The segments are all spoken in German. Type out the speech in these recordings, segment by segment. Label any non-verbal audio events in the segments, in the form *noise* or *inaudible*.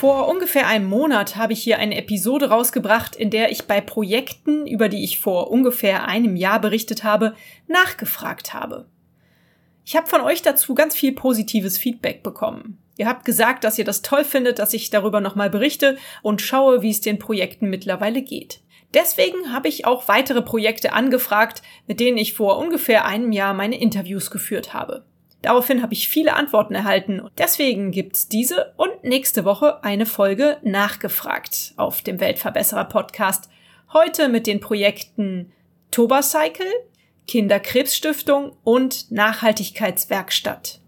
Vor ungefähr einem Monat habe ich hier eine Episode rausgebracht, in der ich bei Projekten, über die ich vor ungefähr einem Jahr berichtet habe, nachgefragt habe. Ich habe von euch dazu ganz viel positives Feedback bekommen. Ihr habt gesagt, dass ihr das toll findet, dass ich darüber nochmal berichte und schaue, wie es den Projekten mittlerweile geht. Deswegen habe ich auch weitere Projekte angefragt, mit denen ich vor ungefähr einem Jahr meine Interviews geführt habe. Daraufhin habe ich viele Antworten erhalten. Deswegen gibt's diese und nächste Woche eine Folge nachgefragt auf dem Weltverbesserer Podcast. Heute mit den Projekten Tobacycle, Kinderkrebsstiftung und Nachhaltigkeitswerkstatt.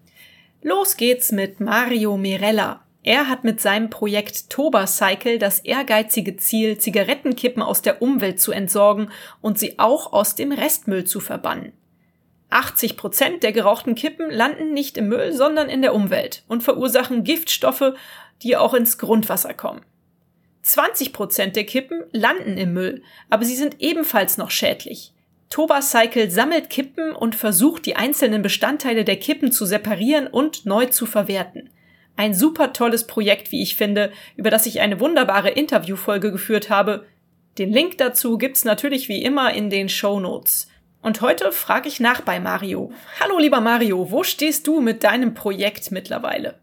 Los geht's mit Mario Mirella. Er hat mit seinem Projekt Tobacycle das ehrgeizige Ziel, Zigarettenkippen aus der Umwelt zu entsorgen und sie auch aus dem Restmüll zu verbannen. 80 Prozent der gerauchten Kippen landen nicht im Müll, sondern in der Umwelt und verursachen Giftstoffe, die auch ins Grundwasser kommen. 20 Prozent der Kippen landen im Müll, aber sie sind ebenfalls noch schädlich. Tobacycle sammelt Kippen und versucht, die einzelnen Bestandteile der Kippen zu separieren und neu zu verwerten. Ein super tolles Projekt, wie ich finde, über das ich eine wunderbare Interviewfolge geführt habe. Den Link dazu gibt's natürlich wie immer in den Show Notes. Und heute frage ich nach bei Mario. Hallo lieber Mario, wo stehst du mit deinem Projekt mittlerweile?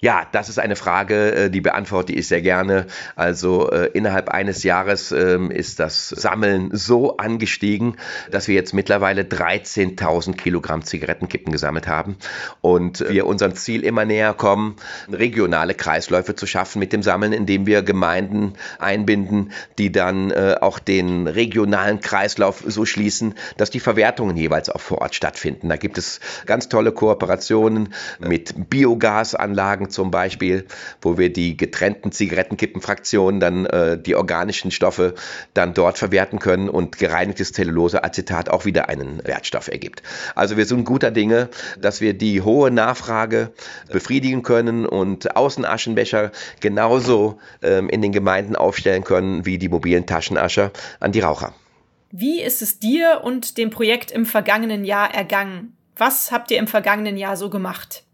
Ja, das ist eine Frage, äh, die beantworte ich sehr gerne. Also äh, innerhalb eines Jahres ähm, ist das Sammeln so angestiegen, dass wir jetzt mittlerweile 13.000 Kilogramm Zigarettenkippen gesammelt haben und wir unserem Ziel immer näher kommen, regionale Kreisläufe zu schaffen mit dem Sammeln, indem wir Gemeinden einbinden, die dann äh, auch den regionalen Kreislauf so schließen, dass die Verwertungen jeweils auch vor Ort stattfinden. Da gibt es ganz tolle Kooperationen mit Biogasanlagen zum Beispiel, wo wir die getrennten Zigarettenkippenfraktionen dann äh, die organischen Stoffe dann dort verwerten können und gereinigtes Zelluloseacetat auch wieder einen Wertstoff ergibt. Also wir sind guter Dinge, dass wir die hohe Nachfrage befriedigen können und Außenaschenbecher genauso ähm, in den Gemeinden aufstellen können wie die mobilen Taschenascher an die Raucher. Wie ist es dir und dem Projekt im vergangenen Jahr ergangen? Was habt ihr im vergangenen Jahr so gemacht?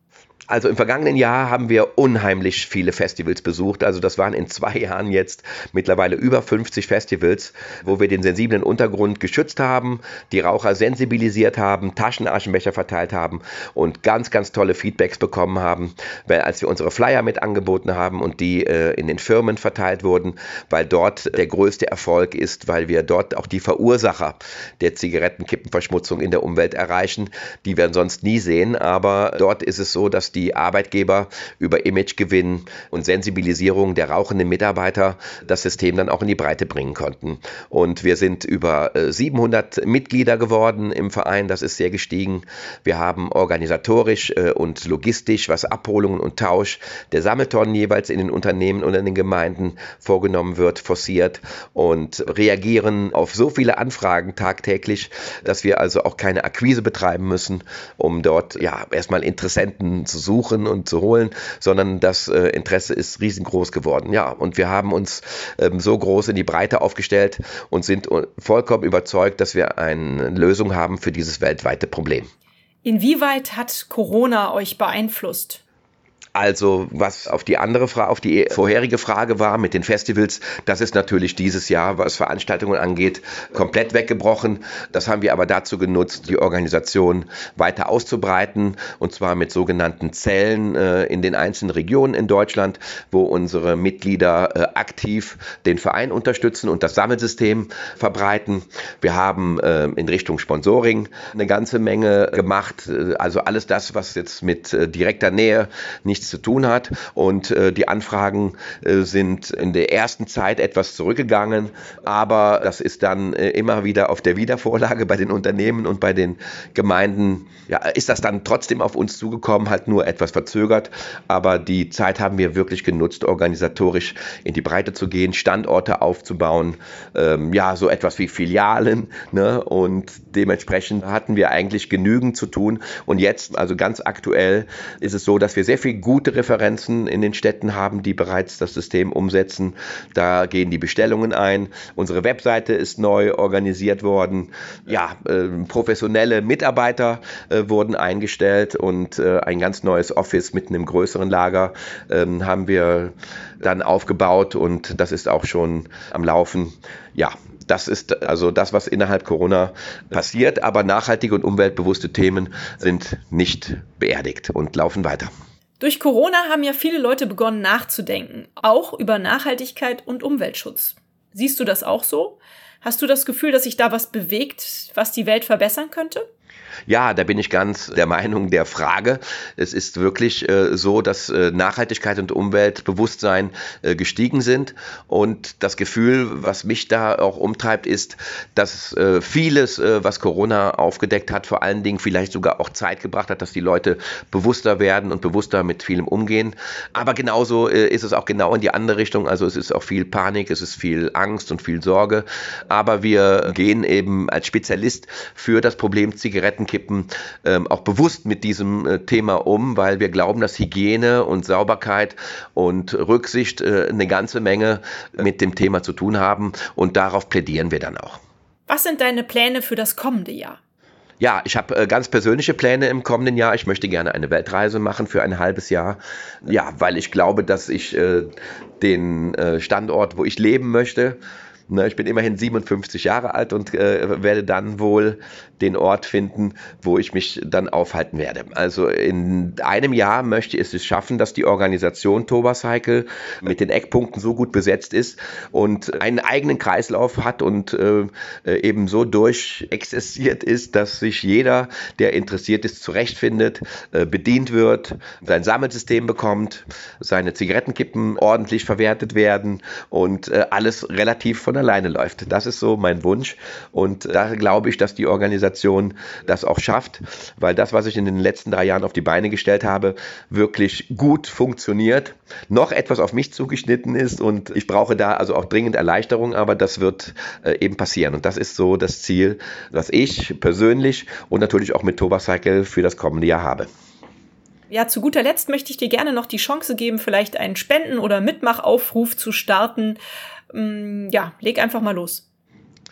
Also im vergangenen Jahr haben wir unheimlich viele Festivals besucht. Also das waren in zwei Jahren jetzt mittlerweile über 50 Festivals, wo wir den sensiblen Untergrund geschützt haben, die Raucher sensibilisiert haben, Taschenaschenbecher verteilt haben und ganz, ganz tolle Feedbacks bekommen haben, weil als wir unsere Flyer mit angeboten haben und die äh, in den Firmen verteilt wurden, weil dort der größte Erfolg ist, weil wir dort auch die Verursacher der Zigarettenkippenverschmutzung in der Umwelt erreichen, die wir sonst nie sehen. Aber dort ist es so, dass die die Arbeitgeber über Imagegewinn und Sensibilisierung der rauchenden Mitarbeiter das System dann auch in die Breite bringen konnten. Und wir sind über 700 äh, Mitglieder geworden im Verein, das ist sehr gestiegen. Wir haben organisatorisch äh, und logistisch, was Abholungen und Tausch der Sammeltonnen jeweils in den Unternehmen und in den Gemeinden vorgenommen wird, forciert und reagieren auf so viele Anfragen tagtäglich, dass wir also auch keine Akquise betreiben müssen, um dort ja erstmal Interessenten zu suchen und zu holen, sondern das äh, Interesse ist riesengroß geworden. Ja, und wir haben uns ähm, so groß in die Breite aufgestellt und sind vollkommen überzeugt, dass wir eine Lösung haben für dieses weltweite Problem. Inwieweit hat Corona euch beeinflusst? Also was auf die andere Frage, auf die vorherige Frage war mit den Festivals, das ist natürlich dieses Jahr, was Veranstaltungen angeht, komplett weggebrochen. Das haben wir aber dazu genutzt, die Organisation weiter auszubreiten und zwar mit sogenannten Zellen äh, in den einzelnen Regionen in Deutschland, wo unsere Mitglieder äh, aktiv den Verein unterstützen und das Sammelsystem verbreiten. Wir haben äh, in Richtung Sponsoring eine ganze Menge gemacht, also alles das, was jetzt mit direkter Nähe nicht nichts zu tun hat. Und äh, die Anfragen äh, sind in der ersten Zeit etwas zurückgegangen, aber das ist dann äh, immer wieder auf der Wiedervorlage bei den Unternehmen und bei den Gemeinden. Ja, ist das dann trotzdem auf uns zugekommen, halt nur etwas verzögert. Aber die Zeit haben wir wirklich genutzt, organisatorisch in die Breite zu gehen, Standorte aufzubauen, ähm, ja, so etwas wie Filialen. Ne? Und dementsprechend hatten wir eigentlich genügend zu tun. Und jetzt, also ganz aktuell, ist es so, dass wir sehr viele gute Referenzen in den Städten haben, die bereits das System umsetzen. Da gehen die Bestellungen ein. Unsere Webseite ist neu organisiert worden. Ja, äh, professionelle Mitarbeiter äh, wurden eingestellt und äh, ein ganz neues Office mit einem größeren Lager ähm, haben wir dann aufgebaut und das ist auch schon am Laufen. Ja, das ist also das, was innerhalb Corona passiert, aber nachhaltige und umweltbewusste Themen sind nicht beerdigt und laufen weiter. Durch Corona haben ja viele Leute begonnen nachzudenken, auch über Nachhaltigkeit und Umweltschutz. Siehst du das auch so? Hast du das Gefühl, dass sich da was bewegt, was die Welt verbessern könnte? Ja, da bin ich ganz der Meinung der Frage. Es ist wirklich äh, so, dass äh, Nachhaltigkeit und Umweltbewusstsein äh, gestiegen sind. Und das Gefühl, was mich da auch umtreibt, ist, dass äh, vieles, äh, was Corona aufgedeckt hat, vor allen Dingen vielleicht sogar auch Zeit gebracht hat, dass die Leute bewusster werden und bewusster mit vielem umgehen. Aber genauso äh, ist es auch genau in die andere Richtung. Also es ist auch viel Panik, es ist viel Angst und viel Sorge. Aber wir gehen eben als Spezialist für das Problem Zigaretten Kippen ähm, auch bewusst mit diesem äh, Thema um, weil wir glauben, dass Hygiene und Sauberkeit und Rücksicht äh, eine ganze Menge mit dem Thema zu tun haben und darauf plädieren wir dann auch. Was sind deine Pläne für das kommende Jahr? Ja, ich habe äh, ganz persönliche Pläne im kommenden Jahr. Ich möchte gerne eine Weltreise machen für ein halbes Jahr. Ja, weil ich glaube, dass ich äh, den äh, Standort, wo ich leben möchte, Ne, ich bin immerhin 57 Jahre alt und äh, werde dann wohl den Ort finden, wo ich mich dann aufhalten werde. Also in einem Jahr möchte ich es schaffen, dass die Organisation Tobacycle mit den Eckpunkten so gut besetzt ist und einen eigenen Kreislauf hat und äh, eben so durchexerziert ist, dass sich jeder, der interessiert ist, zurechtfindet, äh, bedient wird, sein Sammelsystem bekommt, seine Zigarettenkippen ordentlich verwertet werden und äh, alles relativ von alleine läuft. Das ist so mein Wunsch und da glaube ich, dass die Organisation das auch schafft, weil das, was ich in den letzten drei Jahren auf die Beine gestellt habe, wirklich gut funktioniert, noch etwas auf mich zugeschnitten ist und ich brauche da also auch dringend Erleichterung, aber das wird äh, eben passieren und das ist so das Ziel, was ich persönlich und natürlich auch mit Tobacycle für das kommende Jahr habe. Ja, zu guter Letzt möchte ich dir gerne noch die Chance geben, vielleicht einen Spenden- oder Mitmachaufruf zu starten. Mm, ja, leg einfach mal los.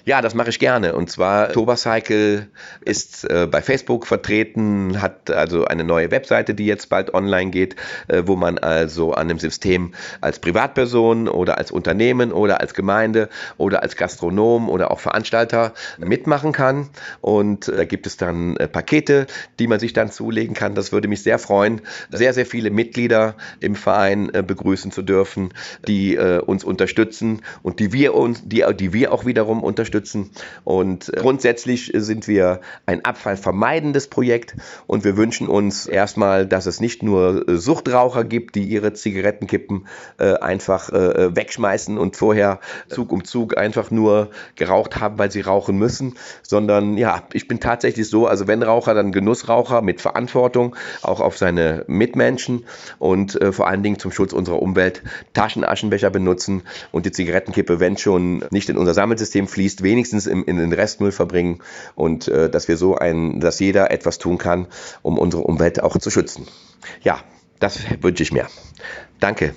Ja, das mache ich gerne. Und zwar Tobacycle ist äh, bei Facebook vertreten, hat also eine neue Webseite, die jetzt bald online geht, äh, wo man also an dem System als Privatperson oder als Unternehmen oder als Gemeinde oder als Gastronom oder auch Veranstalter mitmachen kann. Und äh, da gibt es dann äh, Pakete, die man sich dann zulegen kann. Das würde mich sehr freuen, sehr, sehr viele Mitglieder im Verein äh, begrüßen zu dürfen, die äh, uns unterstützen und die wir uns, die, die wir auch wiederum unterstützen unterstützen. Und äh, grundsätzlich sind wir ein abfallvermeidendes Projekt und wir wünschen uns erstmal, dass es nicht nur äh, Suchtraucher gibt, die ihre Zigarettenkippen äh, einfach wegschmeißen und vorher Zug um Zug einfach nur geraucht haben, weil sie rauchen müssen, sondern ja, ich bin tatsächlich so, also wenn Raucher, dann Genussraucher mit Verantwortung, auch auf seine Mitmenschen und vor allen Dingen zum Schutz unserer Umwelt Taschenaschenbecher benutzen und die Zigarettenkippe, wenn schon nicht in unser Sammelsystem fließt, wenigstens im, in den Restmüll verbringen und äh, dass wir so ein, dass jeder etwas tun kann, um unsere Umwelt auch zu schützen. Ja, das wünsche ich mir. Danke.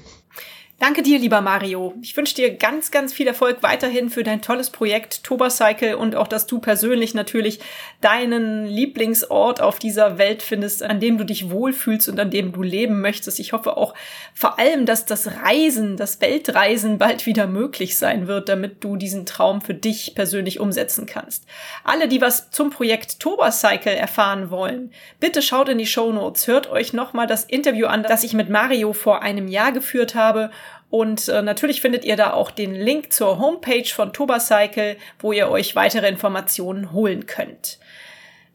Danke dir, lieber Mario. Ich wünsche dir ganz, ganz viel Erfolg weiterhin für dein tolles Projekt Tobacycle und auch, dass du persönlich natürlich deinen Lieblingsort auf dieser Welt findest, an dem du dich wohlfühlst und an dem du leben möchtest. Ich hoffe auch vor allem, dass das Reisen, das Weltreisen bald wieder möglich sein wird, damit du diesen Traum für dich persönlich umsetzen kannst. Alle, die was zum Projekt Tobacycle erfahren wollen, bitte schaut in die Show Notes, hört euch nochmal das Interview an, das ich mit Mario vor einem Jahr geführt habe und äh, natürlich findet ihr da auch den Link zur Homepage von Tobacycle, wo ihr euch weitere Informationen holen könnt.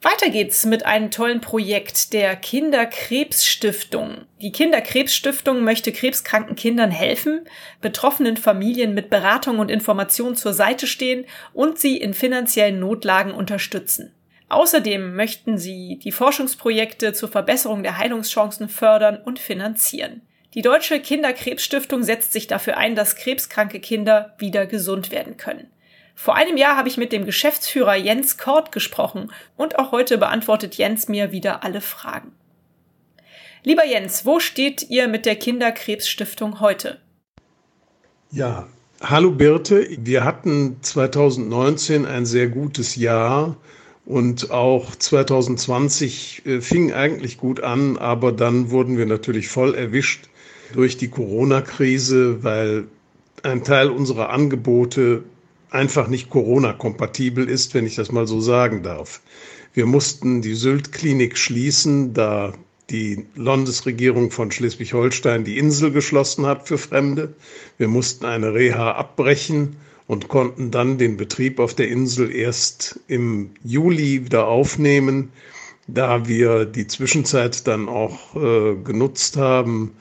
Weiter geht's mit einem tollen Projekt der Kinderkrebsstiftung. Die Kinderkrebsstiftung möchte krebskranken Kindern helfen, betroffenen Familien mit Beratung und Information zur Seite stehen und sie in finanziellen Notlagen unterstützen. Außerdem möchten sie die Forschungsprojekte zur Verbesserung der Heilungschancen fördern und finanzieren. Die Deutsche Kinderkrebsstiftung setzt sich dafür ein, dass krebskranke Kinder wieder gesund werden können. Vor einem Jahr habe ich mit dem Geschäftsführer Jens Kort gesprochen und auch heute beantwortet Jens mir wieder alle Fragen. Lieber Jens, wo steht ihr mit der Kinderkrebsstiftung heute? Ja, hallo Birte. Wir hatten 2019 ein sehr gutes Jahr und auch 2020 äh, fing eigentlich gut an, aber dann wurden wir natürlich voll erwischt durch die Corona-Krise, weil ein Teil unserer Angebote einfach nicht Corona-kompatibel ist, wenn ich das mal so sagen darf. Wir mussten die Sylt-Klinik schließen, da die Landesregierung von Schleswig-Holstein die Insel geschlossen hat für Fremde. Wir mussten eine Reha abbrechen und konnten dann den Betrieb auf der Insel erst im Juli wieder aufnehmen, da wir die Zwischenzeit dann auch äh, genutzt haben,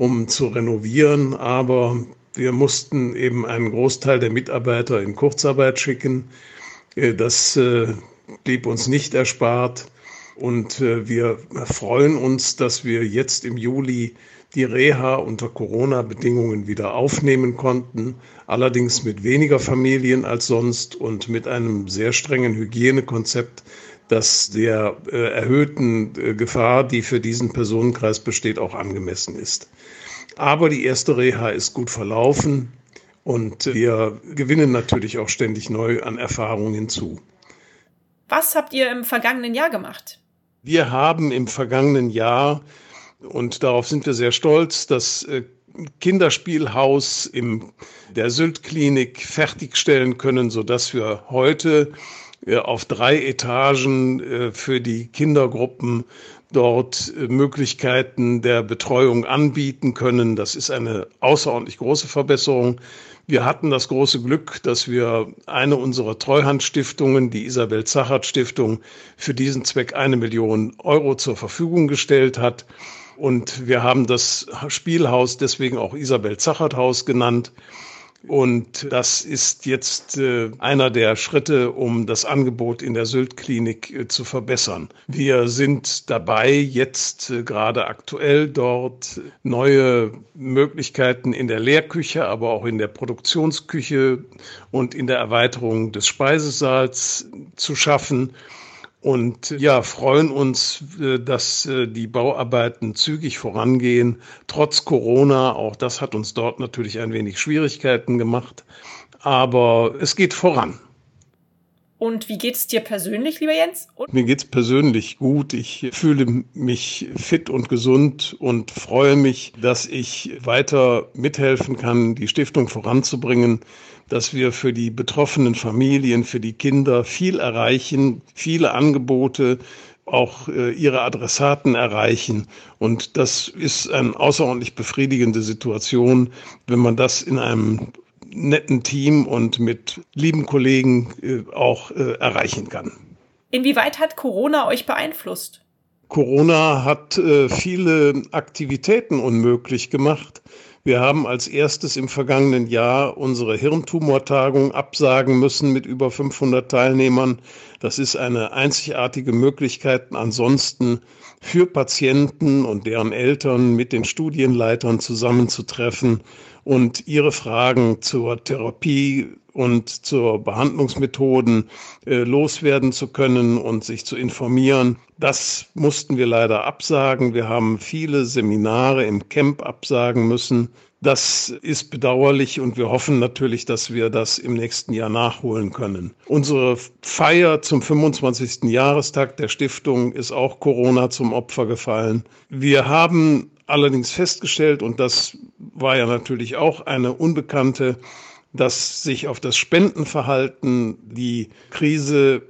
um zu renovieren. Aber wir mussten eben einen Großteil der Mitarbeiter in Kurzarbeit schicken. Äh, das äh, blieb uns nicht erspart. Und äh, wir freuen uns, dass wir jetzt im Juli die Reha unter Corona-Bedingungen wieder aufnehmen konnten, allerdings mit weniger Familien als sonst und mit einem sehr strengen Hygienekonzept, das der erhöhten Gefahr, die für diesen Personenkreis besteht, auch angemessen ist. Aber die erste Reha ist gut verlaufen und wir gewinnen natürlich auch ständig neu an Erfahrungen hinzu. Was habt ihr im vergangenen Jahr gemacht? Wir haben im vergangenen Jahr, und darauf sind wir sehr stolz, das äh, Kinderspielhaus in der Sylt-Klinik fertigstellen können, sodass wir heute äh, auf drei Etagen äh, für die Kindergruppen dort Möglichkeiten der Betreuung anbieten können. Das ist eine außerordentlich große Verbesserung. Wir hatten das große Glück, dass wir eine unserer Treuhandstiftungen, die Isabel Zachert Stiftung, für diesen Zweck eine Million Euro zur Verfügung gestellt hat. Und wir haben das Spielhaus deswegen auch Isabel Zachert Haus genannt. Und das ist jetzt äh, einer der Schritte, um das Angebot in der Sylt-Klinik äh, zu verbessern. Wir sind dabei, jetzt äh, gerade aktuell dort neue Möglichkeiten in der Lehrküche, aber auch in der Produktionsküche und in der Erweiterung des Speisesaals zu schaffen und ja, freuen uns, äh, dass äh, die Bauarbeiten zügig vorangehen, trotz Corona. Auch das hat uns dort natürlich ein wenig Schwierigkeiten gemacht, aber es geht voran. Und wie geht's dir persönlich, lieber Jens? Und Mir geht's persönlich gut. Ich fühle mich fit und gesund und freue mich, dass ich weiter mithelfen kann, die Stiftung voranzubringen dass wir für die betroffenen Familien, für die Kinder viel erreichen, viele Angebote, auch äh, ihre Adressaten erreichen. Und das ist eine außerordentlich befriedigende Situation, wenn man das in einem netten Team und mit lieben Kollegen äh, auch äh, erreichen kann. Inwieweit hat Corona euch beeinflusst? Corona hat äh, viele Aktivitäten unmöglich gemacht. Wir haben als erstes im vergangenen Jahr unsere Hirntumortagung absagen müssen mit über 500 Teilnehmern. Das ist eine einzigartige Möglichkeit, ansonsten für Patienten und deren Eltern mit den Studienleitern zusammenzutreffen und ihre Fragen zur Therapie und zur Behandlungsmethoden äh, loswerden zu können und sich zu informieren. Das mussten wir leider absagen. Wir haben viele Seminare im Camp absagen müssen. Das ist bedauerlich und wir hoffen natürlich, dass wir das im nächsten Jahr nachholen können. Unsere Feier zum 25. Jahrestag der Stiftung ist auch Corona zum Opfer gefallen. Wir haben allerdings festgestellt, und das war ja natürlich auch eine Unbekannte, dass sich auf das Spendenverhalten die Krise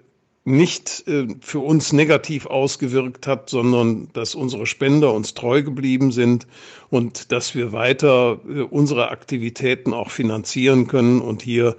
nicht äh, für uns negativ ausgewirkt hat, sondern dass unsere Spender uns treu geblieben sind und dass wir weiter äh, unsere Aktivitäten auch finanzieren können und hier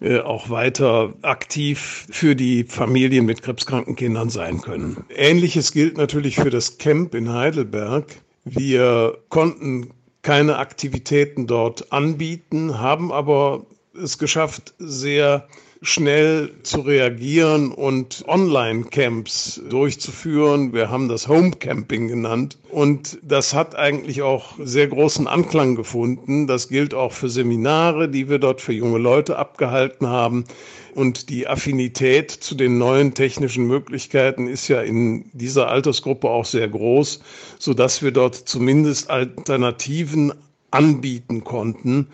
äh, auch weiter aktiv für die Familien mit krebskranken Kindern sein können. Ähnliches gilt natürlich für das Camp in Heidelberg. Wir konnten keine Aktivitäten dort anbieten, haben aber es geschafft, sehr schnell zu reagieren und Online-Camps durchzuführen. Wir haben das Home-Camping genannt. Und das hat eigentlich auch sehr großen Anklang gefunden. Das gilt auch für Seminare, die wir dort für junge Leute abgehalten haben. Und die Affinität zu den neuen technischen Möglichkeiten ist ja in dieser Altersgruppe auch sehr groß, so dass wir dort zumindest Alternativen anbieten konnten.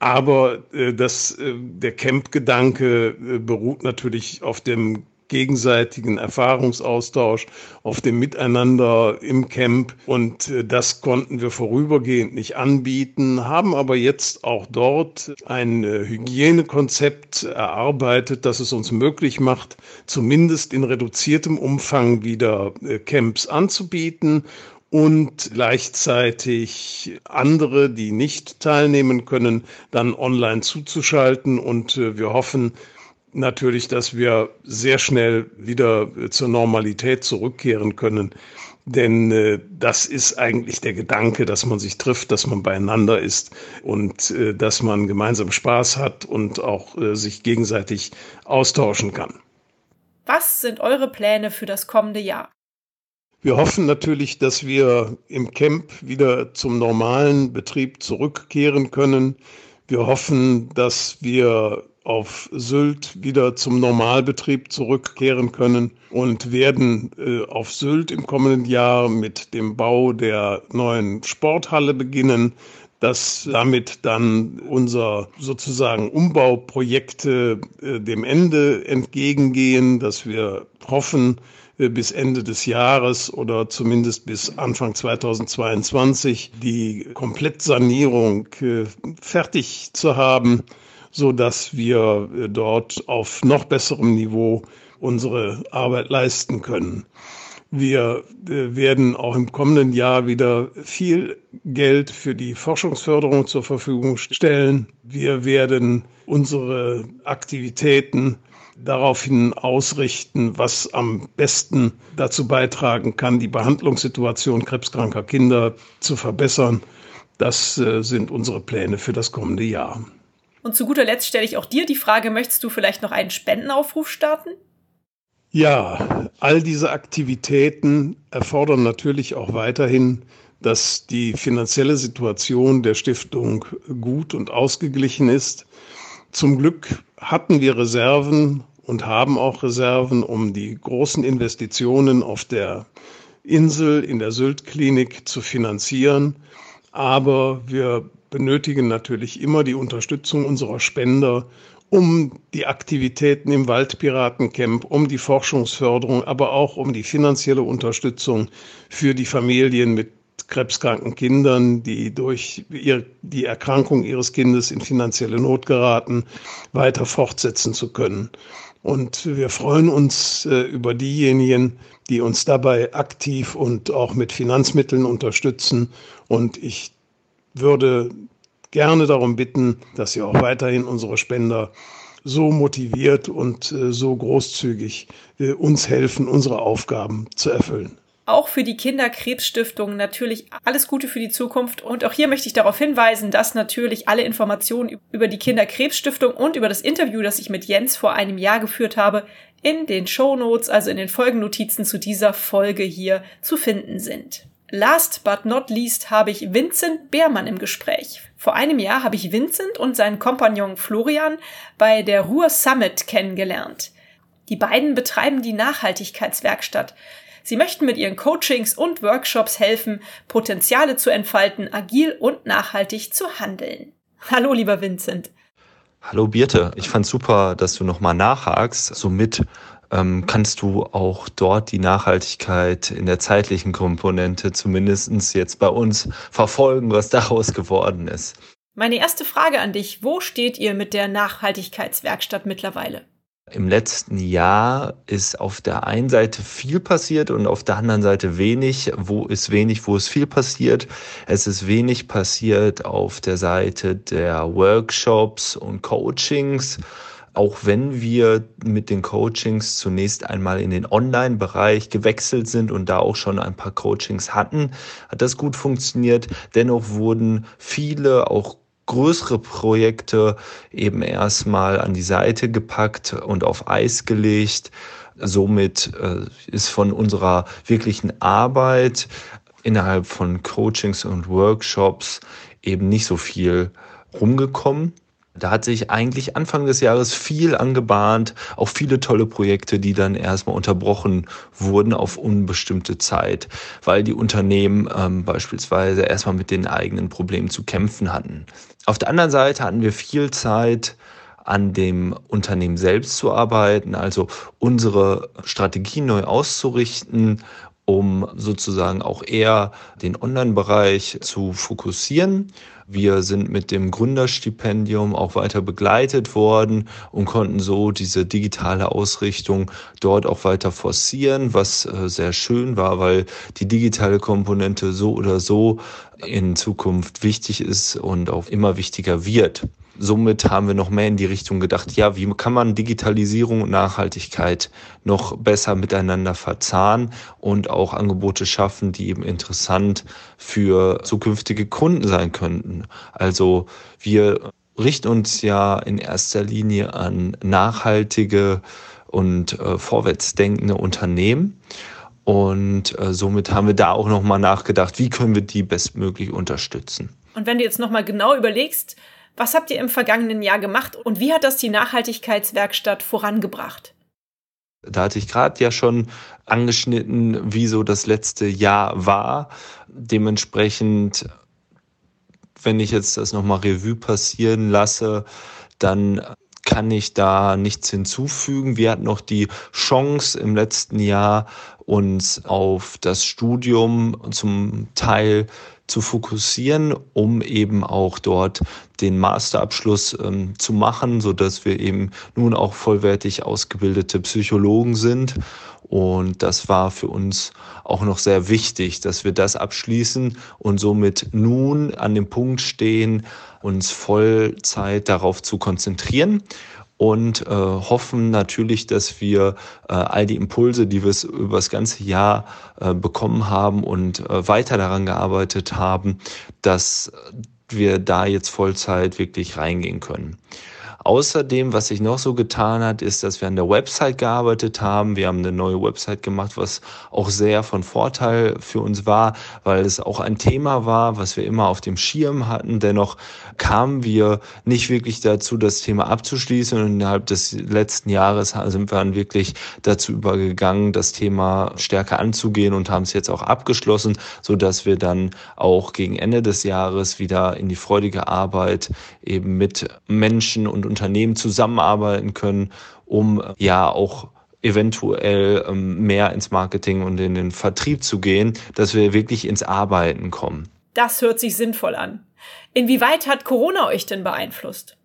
Aber äh, das, äh, der Camp-Gedanke äh, beruht natürlich auf dem gegenseitigen Erfahrungsaustausch, auf dem Miteinander im Camp. Und äh, das konnten wir vorübergehend nicht anbieten, haben aber jetzt auch dort ein äh, Hygienekonzept erarbeitet, das es uns möglich macht, zumindest in reduziertem Umfang wieder äh, Camps anzubieten und gleichzeitig andere, die nicht teilnehmen können, dann online zuzuschalten. Und äh, wir hoffen natürlich, dass wir sehr schnell wieder äh, zur Normalität zurückkehren können. Denn äh, das ist eigentlich der Gedanke, dass man sich trifft, dass man beieinander ist und äh, dass man gemeinsam Spaß hat und auch äh, sich gegenseitig austauschen kann. Was sind eure Pläne für das kommende Jahr? Wir hoffen natürlich, dass wir im Camp wieder zum normalen Betrieb zurückkehren können. Wir hoffen, dass wir auf Sylt wieder zum Normalbetrieb zurückkehren können und werden äh, auf Sylt im kommenden Jahr mit dem Bau der neuen Sporthalle beginnen, dass damit dann unser sozusagen Umbauprojekte äh, dem Ende entgegengehen, dass wir hoffen, bis Ende des Jahres oder zumindest bis Anfang 2022 die Komplettsanierung äh, fertig zu haben, so dass wir äh, dort auf noch besserem Niveau unsere Arbeit leisten können. Wir werden auch im kommenden Jahr wieder viel Geld für die Forschungsförderung zur Verfügung stellen. Wir werden unsere Aktivitäten daraufhin ausrichten, was am besten dazu beitragen kann, die Behandlungssituation krebskranker Kinder zu verbessern. Das äh, sind unsere Pläne für das kommende Jahr. Und zu guter Letzt stelle ich auch dir die Frage, möchtest du vielleicht noch einen Spendenaufruf starten? Ja, all diese Aktivitäten erfordern natürlich auch weiterhin, dass die finanzielle Situation der Stiftung gut und ausgeglichen ist. Zum Glück hatten wir Reserven und haben auch Reserven, um die großen Investitionen auf der Insel in der Sylt-Klinik zu finanzieren. Aber wir benötigen natürlich immer die Unterstützung unserer Spender, um die Aktivitäten im Waldpiratencamp, um die Forschungsförderung, aber auch um die finanzielle Unterstützung für die Familien mit krebskranken Kindern, die durch ihr, die Erkrankung ihres Kindes in finanzielle Not geraten, weiter fortsetzen zu können. Und wir freuen uns äh, über diejenigen, die uns dabei aktiv und auch mit Finanzmitteln unterstützen. Und ich würde gerne darum bitten, dass Sie auch weiterhin unsere Spender so motiviert und äh, so großzügig äh, uns helfen, unsere Aufgaben zu erfüllen auch für die Kinderkrebsstiftung natürlich alles Gute für die Zukunft. Und auch hier möchte ich darauf hinweisen, dass natürlich alle Informationen über die Kinderkrebsstiftung und über das Interview, das ich mit Jens vor einem Jahr geführt habe, in den Show Notes, also in den Folgennotizen zu dieser Folge hier zu finden sind. Last but not least habe ich Vincent Beermann im Gespräch. Vor einem Jahr habe ich Vincent und seinen Kompagnon Florian bei der Ruhr Summit kennengelernt. Die beiden betreiben die Nachhaltigkeitswerkstatt. Sie möchten mit ihren Coachings und Workshops helfen, Potenziale zu entfalten, agil und nachhaltig zu handeln. Hallo, lieber Vincent. Hallo Birte, ich fand super, dass du nochmal nachhakst. Somit ähm, kannst du auch dort die Nachhaltigkeit in der zeitlichen Komponente zumindest jetzt bei uns verfolgen, was daraus geworden ist. Meine erste Frage an dich, wo steht ihr mit der Nachhaltigkeitswerkstatt mittlerweile? Im letzten Jahr ist auf der einen Seite viel passiert und auf der anderen Seite wenig. Wo ist wenig, wo ist viel passiert? Es ist wenig passiert auf der Seite der Workshops und Coachings. Auch wenn wir mit den Coachings zunächst einmal in den Online-Bereich gewechselt sind und da auch schon ein paar Coachings hatten, hat das gut funktioniert. Dennoch wurden viele auch größere Projekte eben erstmal an die Seite gepackt und auf Eis gelegt. Somit äh, ist von unserer wirklichen Arbeit innerhalb von Coachings und Workshops eben nicht so viel rumgekommen. Da hat sich eigentlich Anfang des Jahres viel angebahnt, auch viele tolle Projekte, die dann erstmal unterbrochen wurden auf unbestimmte Zeit, weil die Unternehmen ähm, beispielsweise erstmal mit den eigenen Problemen zu kämpfen hatten. Auf der anderen Seite hatten wir viel Zeit, an dem Unternehmen selbst zu arbeiten, also unsere Strategie neu auszurichten, um sozusagen auch eher den Online-Bereich zu fokussieren. Wir sind mit dem Gründerstipendium auch weiter begleitet worden und konnten so diese digitale Ausrichtung dort auch weiter forcieren, was äh, sehr schön war, weil die digitale Komponente so oder so in Zukunft wichtig ist und auch immer wichtiger wird somit haben wir noch mehr in die Richtung gedacht, ja, wie kann man Digitalisierung und Nachhaltigkeit noch besser miteinander verzahnen und auch Angebote schaffen, die eben interessant für zukünftige Kunden sein könnten. Also wir richten uns ja in erster Linie an nachhaltige und äh, vorwärtsdenkende Unternehmen. Und äh, somit haben wir da auch nochmal nachgedacht, wie können wir die bestmöglich unterstützen. Und wenn du jetzt nochmal genau überlegst, was habt ihr im vergangenen Jahr gemacht und wie hat das die Nachhaltigkeitswerkstatt vorangebracht? Da hatte ich gerade ja schon angeschnitten, wie so das letzte Jahr war. Dementsprechend, wenn ich jetzt das nochmal Revue passieren lasse, dann kann ich da nichts hinzufügen. Wir hatten noch die Chance im letzten Jahr, uns auf das Studium zum Teil zu fokussieren, um eben auch dort den Masterabschluss ähm, zu machen, so dass wir eben nun auch vollwertig ausgebildete Psychologen sind. Und das war für uns auch noch sehr wichtig, dass wir das abschließen und somit nun an dem Punkt stehen, uns Vollzeit darauf zu konzentrieren und äh, hoffen natürlich, dass wir äh, all die Impulse, die wir über das ganze Jahr äh, bekommen haben und äh, weiter daran gearbeitet haben, dass wir da jetzt Vollzeit wirklich reingehen können. Außerdem, was sich noch so getan hat, ist, dass wir an der Website gearbeitet haben. Wir haben eine neue Website gemacht, was auch sehr von Vorteil für uns war, weil es auch ein Thema war, was wir immer auf dem Schirm hatten. Dennoch kamen wir nicht wirklich dazu, das Thema abzuschließen. Und innerhalb des letzten Jahres sind wir dann wirklich dazu übergegangen, das Thema stärker anzugehen und haben es jetzt auch abgeschlossen, so dass wir dann auch gegen Ende des Jahres wieder in die freudige Arbeit eben mit Menschen und Unternehmen zusammenarbeiten können, um ja auch eventuell ähm, mehr ins Marketing und in den Vertrieb zu gehen, dass wir wirklich ins Arbeiten kommen. Das hört sich sinnvoll an. Inwieweit hat Corona euch denn beeinflusst?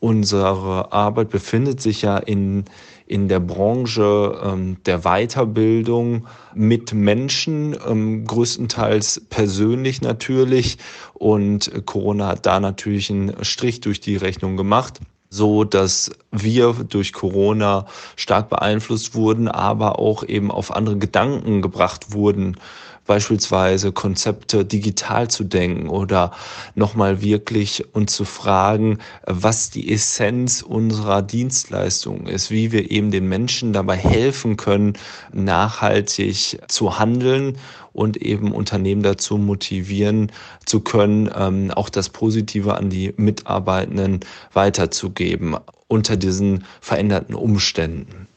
Unsere Arbeit befindet sich ja in, in der Branche ähm, der Weiterbildung mit Menschen, ähm, größtenteils persönlich natürlich. Und Corona hat da natürlich einen Strich durch die Rechnung gemacht so dass wir durch Corona stark beeinflusst wurden, aber auch eben auf andere Gedanken gebracht wurden, beispielsweise Konzepte digital zu denken oder nochmal wirklich uns zu fragen, was die Essenz unserer Dienstleistung ist, wie wir eben den Menschen dabei helfen können, nachhaltig zu handeln und eben Unternehmen dazu motivieren zu können, ähm, auch das Positive an die Mitarbeitenden weiterzugeben unter diesen veränderten Umständen.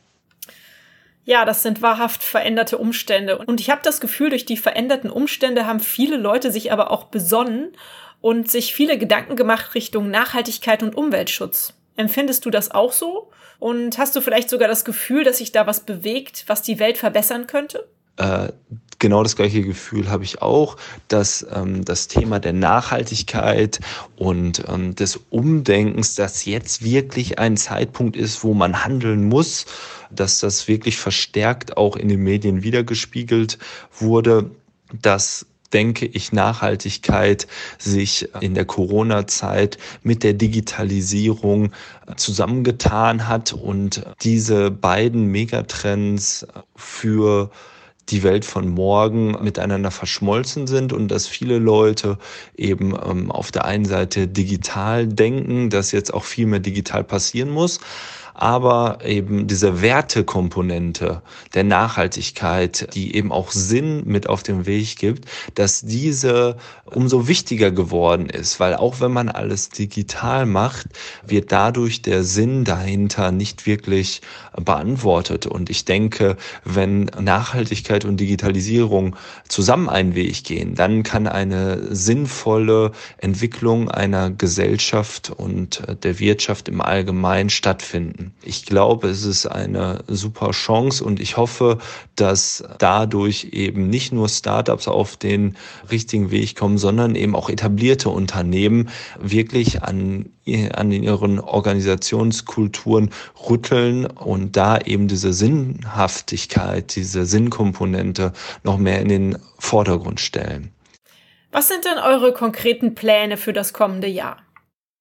Ja, das sind wahrhaft veränderte Umstände. Und ich habe das Gefühl, durch die veränderten Umstände haben viele Leute sich aber auch besonnen und sich viele Gedanken gemacht Richtung Nachhaltigkeit und Umweltschutz. Empfindest du das auch so? Und hast du vielleicht sogar das Gefühl, dass sich da was bewegt, was die Welt verbessern könnte? Äh, genau das gleiche Gefühl habe ich auch, dass ähm, das Thema der Nachhaltigkeit und ähm, des Umdenkens, dass jetzt wirklich ein Zeitpunkt ist, wo man handeln muss, dass das wirklich verstärkt auch in den Medien wiedergespiegelt wurde, dass denke ich, Nachhaltigkeit sich in der Corona-Zeit mit der Digitalisierung zusammengetan hat und diese beiden Megatrends für die Welt von morgen miteinander verschmolzen sind und dass viele Leute eben ähm, auf der einen Seite digital denken, dass jetzt auch viel mehr digital passieren muss, aber eben diese Wertekomponente der Nachhaltigkeit, die eben auch Sinn mit auf den Weg gibt, dass diese umso wichtiger geworden ist, weil auch wenn man alles digital macht, wird dadurch der Sinn dahinter nicht wirklich beantwortet. Und ich denke, wenn Nachhaltigkeit und Digitalisierung zusammen einen Weg gehen, dann kann eine sinnvolle Entwicklung einer Gesellschaft und der Wirtschaft im Allgemeinen stattfinden. Ich glaube, es ist eine super Chance und ich hoffe, dass dadurch eben nicht nur Startups auf den richtigen Weg kommen, sondern eben auch etablierte Unternehmen wirklich an, an ihren Organisationskulturen rütteln und da eben diese Sinnhaftigkeit, diese Sinnkomponente noch mehr in den Vordergrund stellen. Was sind denn eure konkreten Pläne für das kommende Jahr?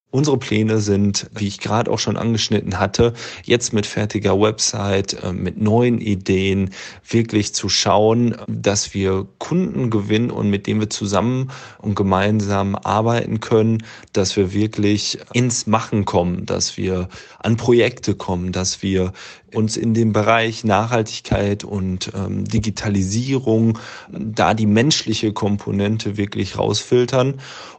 Unsere Pläne sind, wie ich gerade auch schon angeschnitten hatte, jetzt mit fertiger Website, äh, mit neuen Ideen wirklich zu schauen, dass wir Kunden gewinnen und mit denen wir zusammen und gemeinsam arbeiten können, dass wir wirklich ins Machen kommen, dass wir an Projekte kommen, dass wir uns in dem Bereich Nachhaltigkeit und ähm, Digitalisierung da die menschliche Komponente wirklich rausfiltern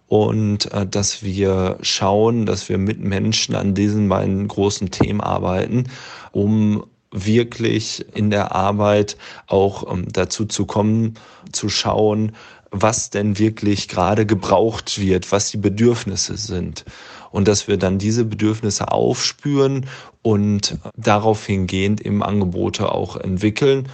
und äh, dass wir schauen, dass wir mit Menschen an diesen beiden großen Themen arbeiten, um wirklich in der Arbeit auch ähm, dazu zu kommen, zu schauen, was denn wirklich gerade gebraucht wird, was die Bedürfnisse sind. Und dass wir dann diese Bedürfnisse aufspüren und darauf hingehend eben Angebote auch entwickeln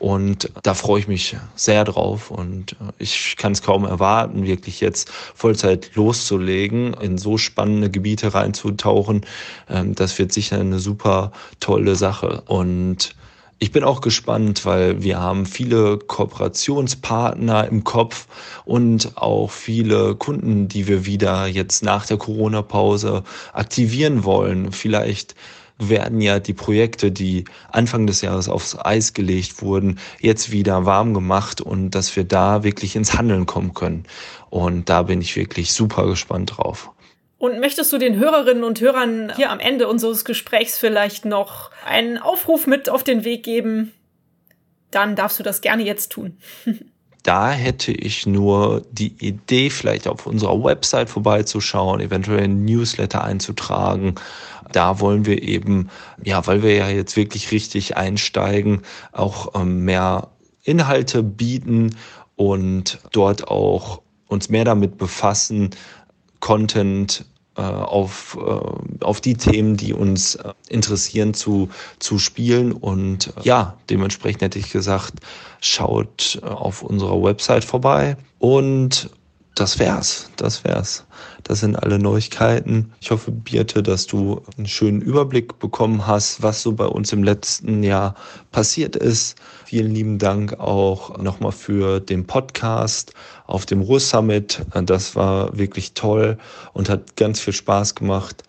und da freue ich mich sehr drauf und äh, ich kann es kaum erwarten, wirklich jetzt Vollzeit loszulegen, in so spannende Gebiete reinzutauchen. Ähm, das wird sicher eine super tolle Sache. Und ich bin auch gespannt, weil wir haben viele Kooperationspartner im Kopf und auch viele Kunden, die wir wieder jetzt nach der Corona-Pause aktivieren wollen. Vielleicht werden ja die Projekte, die Anfang des Jahres aufs Eis gelegt wurden, jetzt wieder warm gemacht und dass wir da wirklich ins Handeln kommen können. Und da bin ich wirklich super gespannt drauf. Und möchtest du den Hörerinnen und Hörern hier am Ende unseres Gesprächs vielleicht noch einen Aufruf mit auf den Weg geben? Dann darfst du das gerne jetzt tun. *laughs* da hätte ich nur die Idee, vielleicht auf unserer Website vorbeizuschauen, eventuell ein Newsletter einzutragen da wollen wir eben, ja, weil wir ja jetzt wirklich richtig einsteigen, auch ähm, mehr Inhalte bieten und dort auch uns mehr damit befassen, Content auf, äh, auf die Themen, die uns äh, interessieren, zu, zu spielen. Und äh, ja, dementsprechend hätte ich gesagt, schaut äh, auf unserer Website vorbei und das wär's. Das wär's. Das sind alle Neuigkeiten. Ich hoffe, Birte, dass du einen schönen Überblick bekommen hast, was so bei uns im letzten Jahr passiert ist. Vielen lieben Dank auch nochmal für den Podcast auf dem Ruhr Summit. Das war wirklich toll und hat ganz viel Spaß gemacht.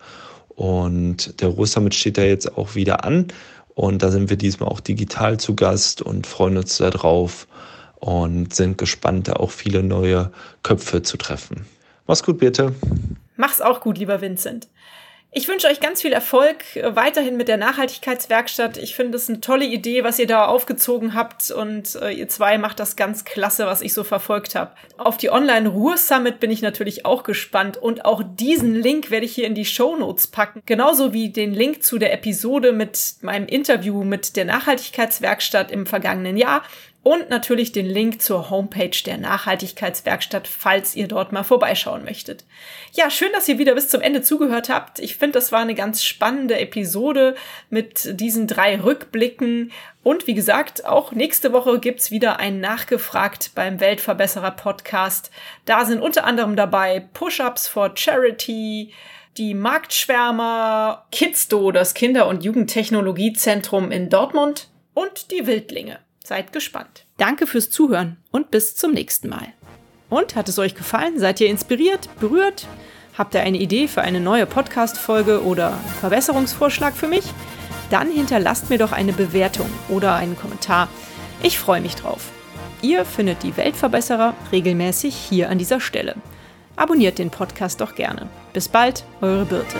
Und der Ruhr Summit steht da jetzt auch wieder an. Und da sind wir diesmal auch digital zu Gast und freuen uns darauf und sind gespannt, da auch viele neue Köpfe zu treffen. Mach's gut, Birte. Mach's auch gut, lieber Vincent. Ich wünsche euch ganz viel Erfolg weiterhin mit der Nachhaltigkeitswerkstatt. Ich finde es eine tolle Idee, was ihr da aufgezogen habt und äh, ihr zwei macht das ganz klasse, was ich so verfolgt habe. Auf die Online Ruhr Summit bin ich natürlich auch gespannt und auch diesen Link werde ich hier in die Show Notes packen, genauso wie den Link zu der Episode mit meinem Interview mit der Nachhaltigkeitswerkstatt im vergangenen Jahr und natürlich den Link zur Homepage der Nachhaltigkeitswerkstatt, falls ihr dort mal vorbeischauen möchtet. Ja, schön, dass ihr wieder bis zum Ende zugehört habt. Ich finde, das war eine ganz spannende Episode mit diesen drei Rückblicken. Und wie gesagt, auch nächste Woche gibt's wieder ein Nachgefragt beim Weltverbesserer Podcast. Da sind unter anderem dabei Push-Ups for Charity, die Marktschwärmer, Kidsto, das Kinder- und Jugendtechnologiezentrum in Dortmund und die Wildlinge. Seid gespannt. Danke fürs Zuhören und bis zum nächsten Mal. Und hat es euch gefallen? Seid ihr inspiriert, berührt? Habt ihr eine Idee für eine neue Podcast-Folge oder einen Verbesserungsvorschlag für mich? Dann hinterlasst mir doch eine Bewertung oder einen Kommentar. Ich freue mich drauf. Ihr findet die Weltverbesserer regelmäßig hier an dieser Stelle. Abonniert den Podcast doch gerne. Bis bald, eure Birte.